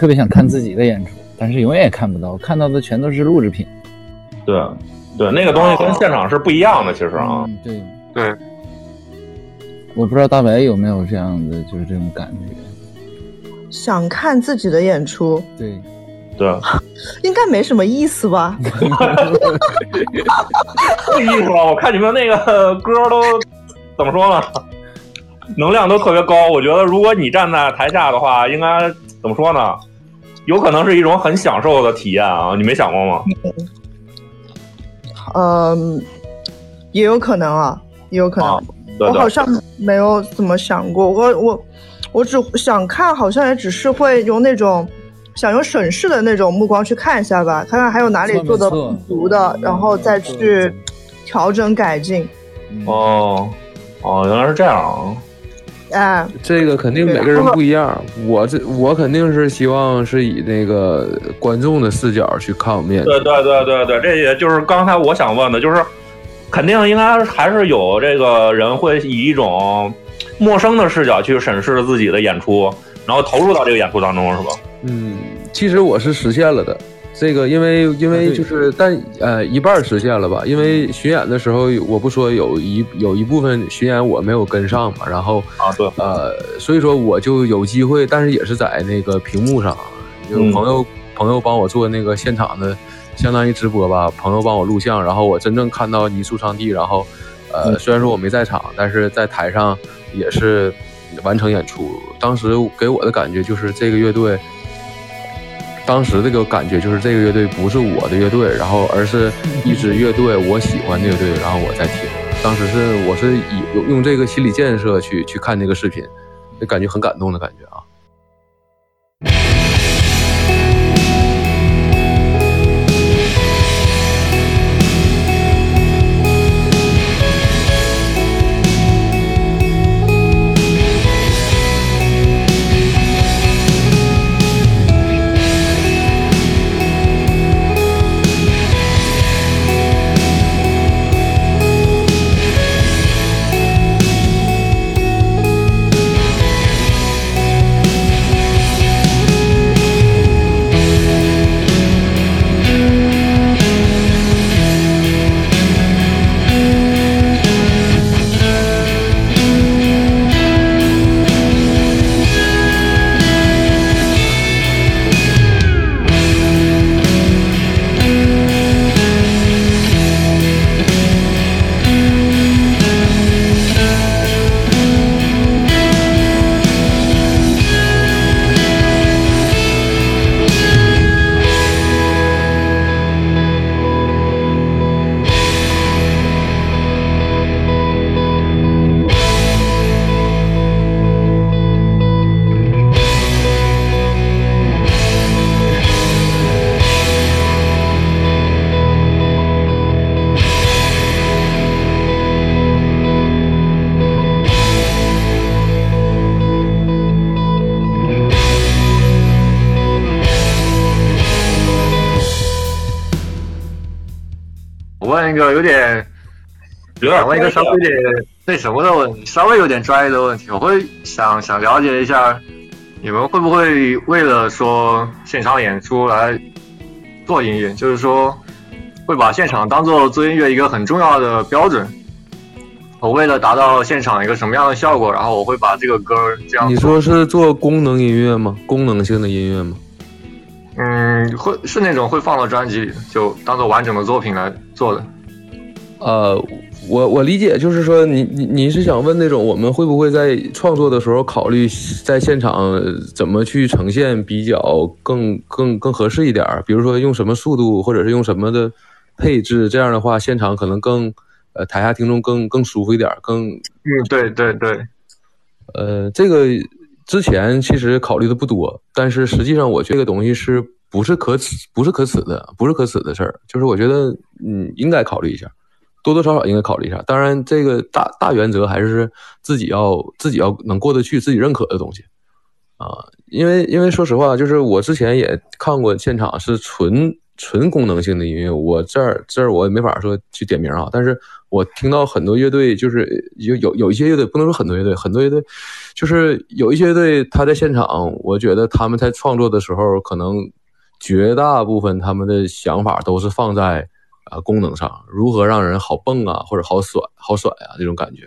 [SPEAKER 2] 特别想看自己的演出，但是永远也看不到，看到的全都是录制品。
[SPEAKER 3] 对，对，那个东西跟现场是不一样的，其实啊，
[SPEAKER 2] 对
[SPEAKER 5] 对。
[SPEAKER 2] 我不知道大白有没有这样的，就是这种感觉。
[SPEAKER 1] 想看自己的演出，
[SPEAKER 2] 对，
[SPEAKER 3] 对，<laughs>
[SPEAKER 1] 应该没什么意思吧？<laughs> <laughs>
[SPEAKER 3] 不意思了，我看你们那个歌都怎么说呢？能量都特别高。我觉得如果你站在台下的话，应该怎么说呢？有可能是一种很享受的体验啊！你没想过吗？
[SPEAKER 1] 嗯，也有可能啊，也有可能。我好像没有怎么想过，我我。我只想看，好像也只是会用那种想用审视的那种目光去看一下吧，看看还有哪里做的不足的，然后再去调整改进。
[SPEAKER 3] 哦，哦，原来是这样啊！
[SPEAKER 1] 哎，
[SPEAKER 6] 这个肯定每个人不一样。我这我肯定是希望是以那个观众的视角去看我们演出。
[SPEAKER 3] 对对对对对，这也就是刚才我想问的，就是肯定应该还是有这个人会以一种。陌生的视角去审视自己的演出，然后投入到这个演出当中，是吧？
[SPEAKER 6] 嗯，其实我是实现了的，这个因为因为就是但呃一半实现了吧，因为巡演的时候我不说有一有一部分巡演我没有跟上嘛，然后
[SPEAKER 3] 啊对。
[SPEAKER 6] 呃所以说我就有机会，但是也是在那个屏幕上，有朋友朋友帮我做那个现场的，相当于直播吧，朋友帮我录像，然后我真正看到泥塑场地，然后呃虽然说我没在场，但是在台上也是完成演出，当时给我的感觉就是这个乐队。当时这个感觉就是这个乐队不是我的乐队，然后而是一支乐队，我喜欢的乐队，然后我在听。当时是我是以用这个心理建设去去看这个视频，就感觉很感动的感觉啊。
[SPEAKER 5] 问一个有点，
[SPEAKER 3] 有点
[SPEAKER 5] 问一个稍微有点那什么的问题，稍微有点专业的问题，我会想想了解一下，你们会不会为了说现场演出来做音乐，就是说会把现场当做做音乐一个很重要的标准。我为了达到现场一个什么样的效果，然后我会把这个歌这样。
[SPEAKER 6] 你说是做功能音乐吗？功能性的音乐吗？
[SPEAKER 5] 嗯，会是那种会放到专辑里，就当做完整的作品来做的。
[SPEAKER 6] 呃，我我理解就是说，你你你是想问那种我们会不会在创作的时候考虑在现场怎么去呈现比较更更更合适一点儿？比如说用什么速度，或者是用什么的配置，这样的话现场可能更呃台下听众更更舒服一点，更
[SPEAKER 5] 嗯对对对，
[SPEAKER 6] 呃这个。之前其实考虑的不多，但是实际上我这个东西是不是可耻，不是可耻的，不是可耻的事儿。就是我觉得，嗯，应该考虑一下，多多少少应该考虑一下。当然，这个大大原则还是自己要自己要能过得去，自己认可的东西啊。因为因为说实话，就是我之前也看过现场是纯。纯功能性的音乐，我这儿这儿我也没法说去点名啊。但是我听到很多乐队，就是有有有一些乐队，不能说很多乐队，很多乐队，就是有一些乐队，他在现场，我觉得他们在创作的时候，可能绝大部分他们的想法都是放在啊功能上，如何让人好蹦啊，或者好甩好甩啊这种感觉，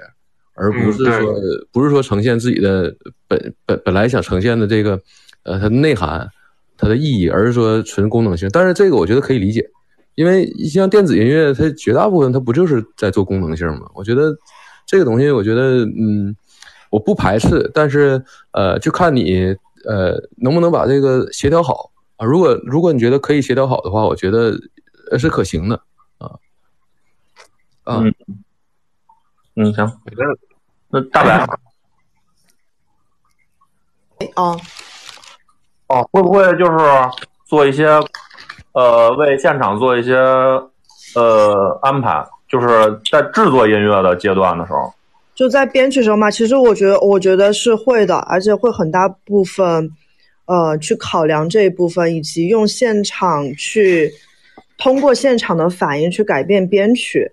[SPEAKER 6] 而不是说不是说呈现自己的本本本来想呈现的这个呃它的内涵。它的意义，而是说纯功能性，但是这个我觉得可以理解，因为像电子音乐，它绝大部分它不就是在做功能性吗？我觉得这个东西，我觉得嗯，我不排斥，但是呃，就看你呃能不能把这个协调好啊。如果如果你觉得可以协调好的话，我觉得呃是可行的啊。
[SPEAKER 3] 嗯嗯，行，那大白，
[SPEAKER 1] 哎哦。
[SPEAKER 3] 哦，会不会就是做一些，呃，为现场做一些呃安排？就是在制作音乐的阶段的时候，
[SPEAKER 1] 就在编曲时候嘛。其实我觉得，我觉得是会的，而且会很大部分，呃，去考量这一部分，以及用现场去通过现场的反应去改变编曲，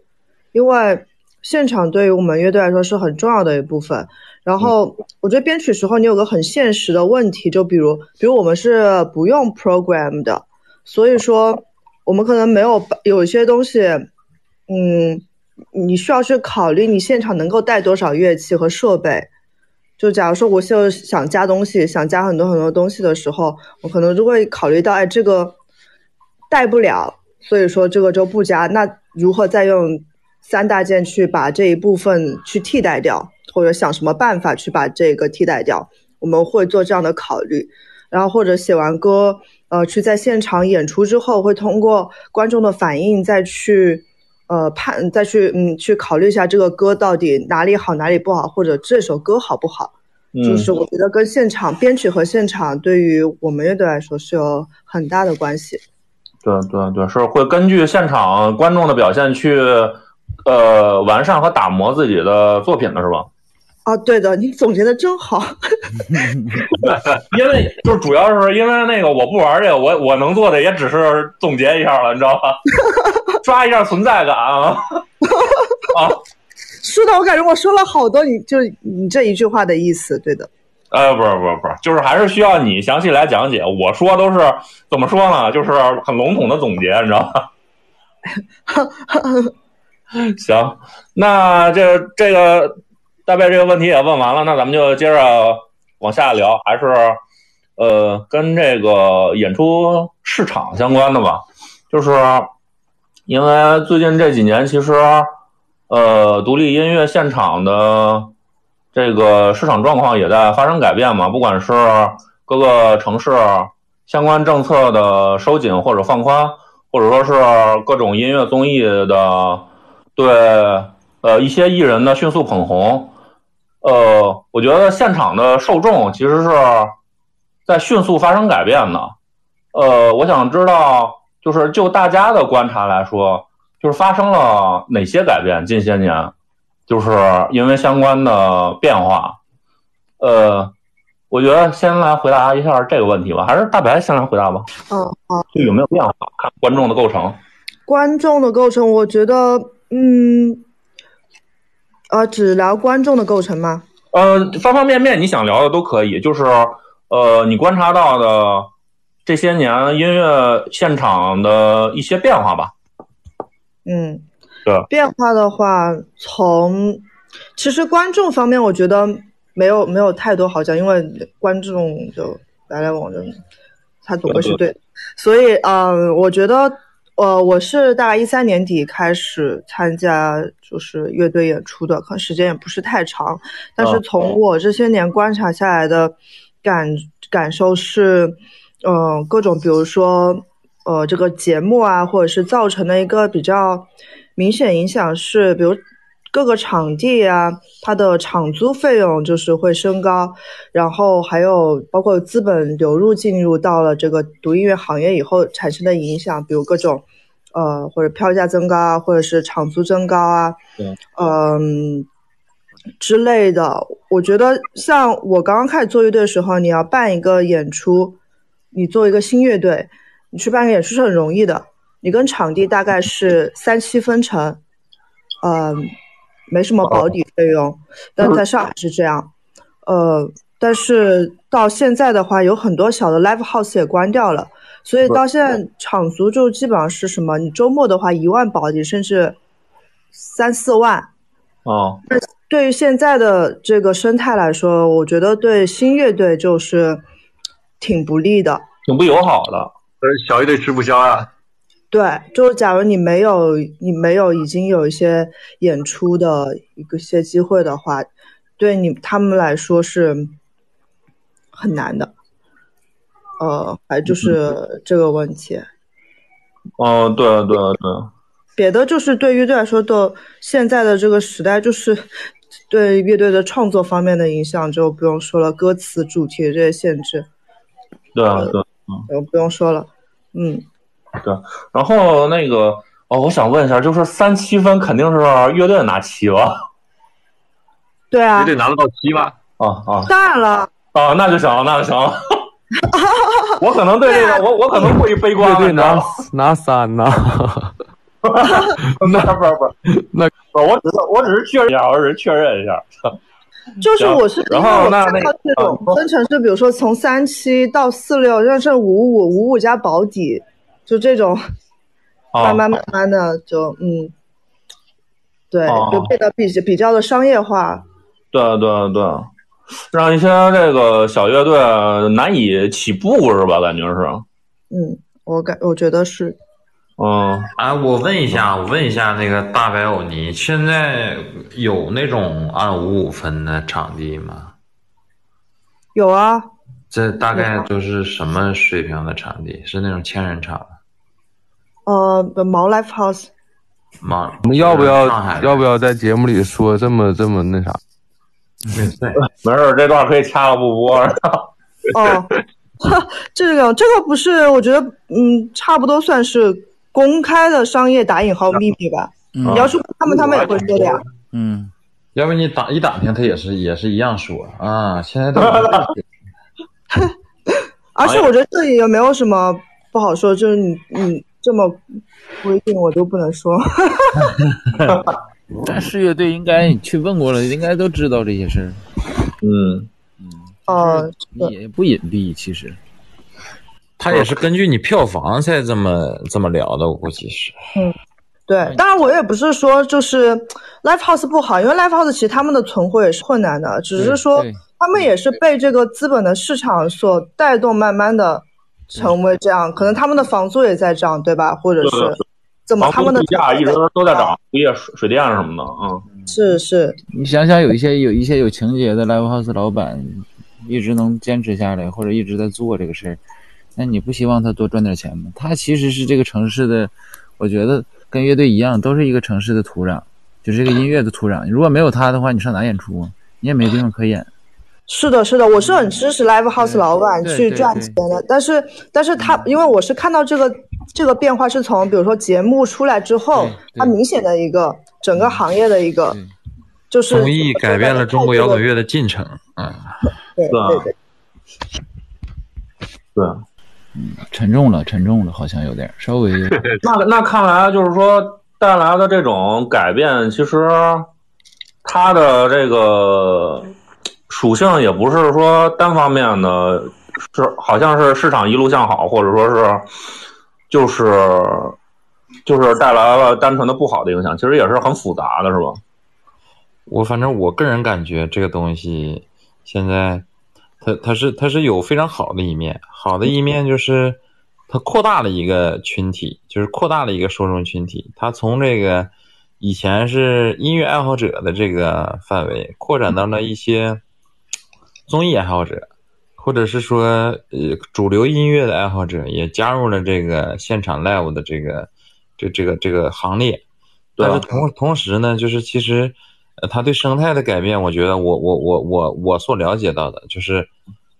[SPEAKER 1] 因为现场对于我们乐队来说是很重要的一部分。然后我觉得编曲时候你有个很现实的问题，就比如，比如我们是不用 program 的，所以说我们可能没有有一些东西，嗯，你需要去考虑你现场能够带多少乐器和设备。就假如说我就想加东西，想加很多很多东西的时候，我可能就会考虑到，哎，这个带不了，所以说这个就不加。那如何再用三大件去把这一部分去替代掉，或者想什么办法去把这个替代掉？我们会做这样的考虑。然后或者写完歌，呃，去在现场演出之后，会通过观众的反应再去。呃，判再去嗯，去考虑一下这个歌到底哪里好，哪里不好，或者这首歌好不好？就是我觉得跟现场编曲和现场对于我们乐队来说是有很大的关系。
[SPEAKER 3] 对对对，是会根据现场观众的表现去呃完善和打磨自己的作品的是吧？
[SPEAKER 1] 啊，对的，你总结的真好。<laughs>
[SPEAKER 3] 因为就是主要是因为那个我不玩这个，我我能做的也只是总结一下了，你知道吧？<laughs> 刷一下存在感啊！<laughs> 啊，
[SPEAKER 1] 是的，我感觉我说了好多，你就你这一句话的意思，对的。
[SPEAKER 3] 呃，不是，不是，不是，就是还是需要你详细来讲解。我说都是怎么说呢？就是很笼统的总结，你知道吧？<laughs> 行，那这这个大概这个问题也问完了，那咱们就接着往下聊，还是呃跟这个演出市场相关的吧，就是。因为最近这几年，其实，呃，独立音乐现场的这个市场状况也在发生改变嘛。不管是各个城市相关政策的收紧或者放宽，或者说是各种音乐综艺的对呃一些艺人呢迅速捧红，呃，我觉得现场的受众其实是在迅速发生改变的。呃，我想知道。就是就大家的观察来说，就是发生了哪些改变？近些年，就是因为相关的变化。呃，我觉得先来回答一下这个问题吧，还是大白先来回答吧。
[SPEAKER 1] 嗯好。
[SPEAKER 3] 就有没有变化？看观众的构成。
[SPEAKER 1] 观众的构成，我觉得，嗯，呃，只聊观众的构成吗？
[SPEAKER 3] 呃，方方面面你想聊的都可以。就是，呃，你观察到的。这些年音乐现场的一些变化吧，
[SPEAKER 1] 嗯，
[SPEAKER 3] 对，
[SPEAKER 1] 变化的话，从其实观众方面，我觉得没有没有太多好讲，因为观众就来来往往，他总归是对，所以嗯，我觉得呃，我是大概一三年底开始参加就是乐队演出的，可能时间也不是太长，但是从我这些年观察下来的感感受是。嗯，各种比如说，呃，这个节目啊，或者是造成的一个比较明显影响是，比如各个场地啊，它的场租费用就是会升高，然后还有包括资本流入进入到了这个独音乐行业以后产生的影响，比如各种呃或者票价增高啊，或者是场租增高啊，嗯之类的。我觉得像我刚刚开始做乐队的时候，你要办一个演出。你做一个新乐队，你去办个演出是很容易的。你跟场地大概是三七分成，嗯，没什么保底费用。但在上海是这样，呃，但是到现在的话，有很多小的 live house 也关掉了，所以到现在场租就基本上是什么？你周末的话一万保底，甚至三四万。
[SPEAKER 3] 哦。
[SPEAKER 1] 那对于现在的这个生态来说，我觉得对新乐队就是。挺不利的，
[SPEAKER 3] 挺不友好的，
[SPEAKER 5] 呃，小乐队吃不消啊。
[SPEAKER 1] 对，就是假如你没有你没有已经有一些演出的一个些机会的话，对你他们来说是很难的。呃，还就是这个问题。
[SPEAKER 3] 哦，对啊对啊对啊。
[SPEAKER 1] 别的就是对乐队来说的，现在的这个时代就是 <laughs> 对乐队的创作方面的影响就不用说了，歌词、主题这些限制。
[SPEAKER 3] 对啊，对，嗯，
[SPEAKER 1] 不用说了，嗯，
[SPEAKER 3] 对，然后那个哦，我想问一下，就是三七分肯定是乐队拿七吧？
[SPEAKER 1] 对啊，
[SPEAKER 5] 乐队拿得到七吗？
[SPEAKER 3] 啊啊，
[SPEAKER 1] 当然了，
[SPEAKER 3] 啊，那就行，那就行。<laughs> 我可能对这个，我我可能过于悲观了。
[SPEAKER 6] 乐队拿拿三呢？<laughs> <laughs>
[SPEAKER 3] 那不是不是，那我只是我只是确认一下，我只是确认一下。
[SPEAKER 1] 就是我是，
[SPEAKER 3] 然后那那
[SPEAKER 1] 这种分成是，比如说从三七到四六，甚至五五五五加保底，就这种，慢慢慢慢的就嗯，对，就变得比比较的商业化。
[SPEAKER 3] 对对对，让一些这个小乐队难以起步是吧？感觉是。
[SPEAKER 1] 嗯，我感我觉得是。
[SPEAKER 3] 嗯，
[SPEAKER 4] 哎，我问一下，我问一下那个大白欧尼现在有那种按五五分的场地吗？
[SPEAKER 1] 有啊。
[SPEAKER 4] 这大概都是什么水平的场地？是那种千人场？
[SPEAKER 1] 呃，毛 life house。
[SPEAKER 4] 妈，
[SPEAKER 6] 我们要不要要不要在节目里说这么这么那啥？<laughs>
[SPEAKER 4] 没事，
[SPEAKER 3] 没事，这段可以掐了不播。
[SPEAKER 1] 哦，这个这个不是，我觉得嗯，差不多算是。公开的商业打引号秘密吧，你要是他们，他们也会说的呀。
[SPEAKER 2] 嗯，
[SPEAKER 4] 要不你打一打听，他也是也是一样说啊。现在都，<laughs>
[SPEAKER 1] 而且我觉得这里也没有什么不好说，就是你你这么规定，我都不能说。<laughs>
[SPEAKER 2] 但是乐队应该你去问过了，应该都知道这些事儿。
[SPEAKER 3] 嗯
[SPEAKER 2] 嗯，
[SPEAKER 1] 哦，
[SPEAKER 2] 也不隐蔽，其实。
[SPEAKER 4] 他也是根据你票房才这么这么聊的，我估计是。
[SPEAKER 1] 嗯，对，当然我也不是说就是 live house 不好，因为 live house 其实他们的存活也是困难的，只是说他们也是被这个资本的市场所带动，慢慢的成为这样。可能他们的房租也在涨，对吧？或者是怎么他们的
[SPEAKER 3] 价一直都在涨，物业、水水电什么的，嗯，
[SPEAKER 1] 是是。
[SPEAKER 2] 你想想，有一些有一些有情节的 live house 老板，一直能坚持下来，或者一直在做这个事儿。那你不希望他多赚点钱吗？他其实是这个城市的，我觉得跟乐队一样，都是一个城市的土壤，就是这个音乐的土壤。如果没有他的话，你上哪演出啊？你也没地方可演。
[SPEAKER 1] 是的，是的，我是很支持 live house 老板去赚钱的。但是，但是他因为我是看到这个这个变化是从比如说节目出来之后，它明显的一个整个行业的一个就是
[SPEAKER 4] 综艺改变了中国摇滚乐的进程。嗯，
[SPEAKER 1] 对 <laughs> 对对，
[SPEAKER 3] 对。
[SPEAKER 2] 嗯，沉重了，沉重了，好像有点稍微。<laughs>
[SPEAKER 3] 那那看来就是说带来的这种改变，其实它的这个属性也不是说单方面的，是好像是市场一路向好，或者说是就是就是带来了单纯的不好的影响，其实也是很复杂的，是吧？
[SPEAKER 4] 我反正我个人感觉这个东西现在。它它是它是有非常好的一面，好的一面就是它扩大了一个群体，就是扩大了一个受众群体。它从这个以前是音乐爱好者的这个范围，扩展到了一些综艺爱好者，或者是说呃主流音乐的爱好者也加入了这个现场 live 的这个这这个这个行列。但是同同时呢，就是其实。呃，他对生态的改变，我觉得我我我我我所了解到的就是，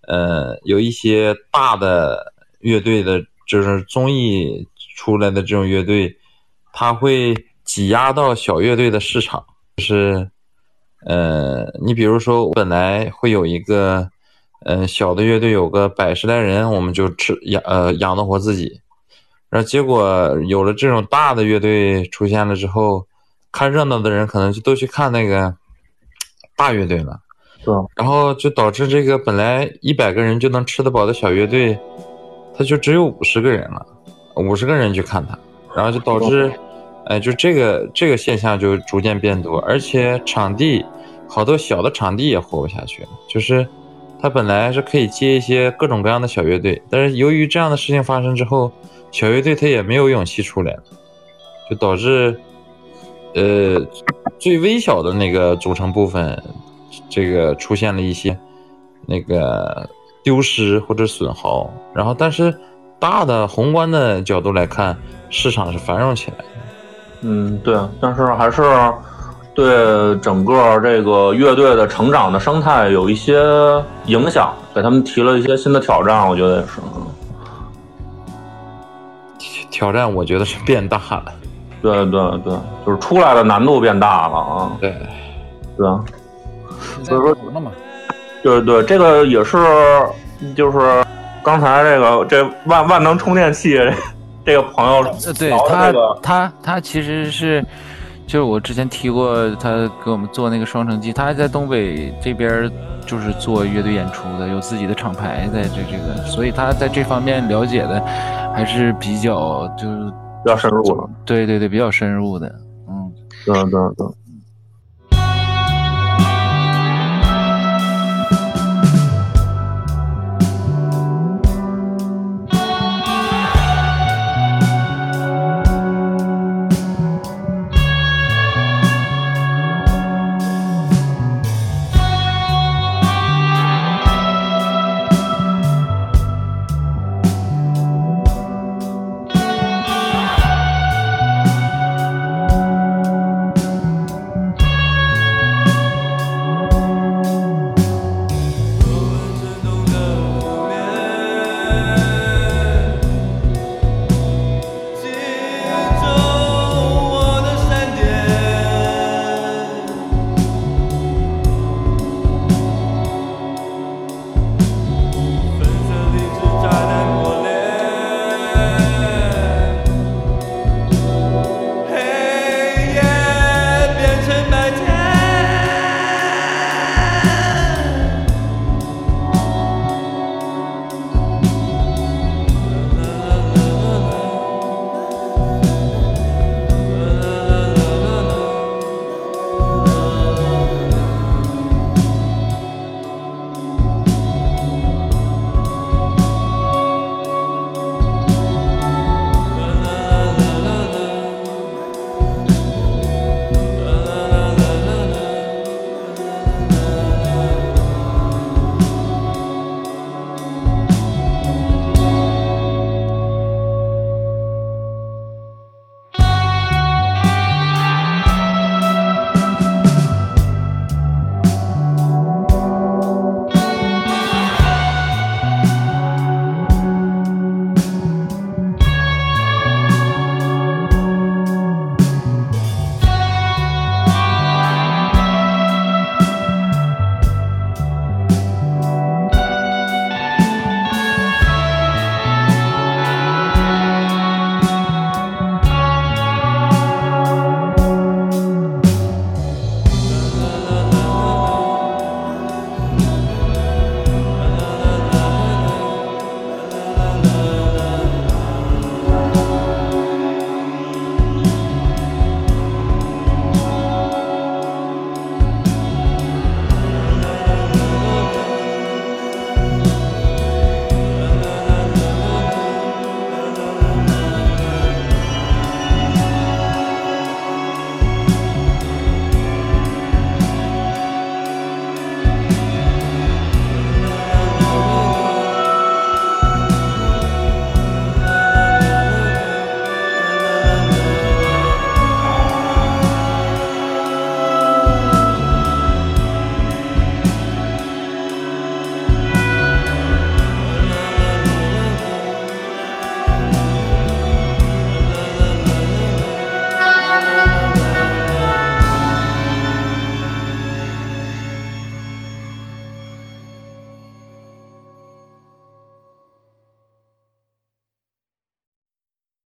[SPEAKER 4] 呃，有一些大的乐队的，就是综艺出来的这种乐队，他会挤压到小乐队的市场。就是，呃，你比如说，本来会有一个，呃，小的乐队有个百十来人，我们就吃养呃养得活自己，然后结果有了这种大的乐队出现了之后。看热闹的人可能就都去看那个大乐队了，
[SPEAKER 3] 对，
[SPEAKER 4] 然后就导致这个本来一百个人就能吃得饱的小乐队，他就只有五十个人了，五十个人去看他，然后就导致，哎，就这个这个现象就逐渐变多，而且场地好多小的场地也活不下去了，就是他本来是可以接一些各种各样的小乐队，但是由于这样的事情发生之后，小乐队他也没有勇气出来，就导致。呃，最微小的那个组成部分，这个出现了一些那个丢失或者损耗，然后但是大的宏观的角度来看，市场是繁荣起来的。
[SPEAKER 3] 嗯，对，但是还是对整个这个乐队的成长的生态有一些影响，给他们提了一些新的挑战，我觉得也是。
[SPEAKER 4] 挑战，我觉得是变大了。
[SPEAKER 3] 对对对，就是出来的难度变大了啊！
[SPEAKER 4] 对，
[SPEAKER 3] 对啊，所以说，对对，这个也是，就是刚才这个这万万能充电器这个朋友，
[SPEAKER 2] 对他他他其实是，就是我之前提过，他给我们做那个双城记，他还在东北这边就是做乐队演出的，有自己的厂牌在这这个，所以他在这方面了解的。还是比较就是
[SPEAKER 3] 比较深入了。
[SPEAKER 2] 对对对，比较深入的。嗯，
[SPEAKER 3] 对对对。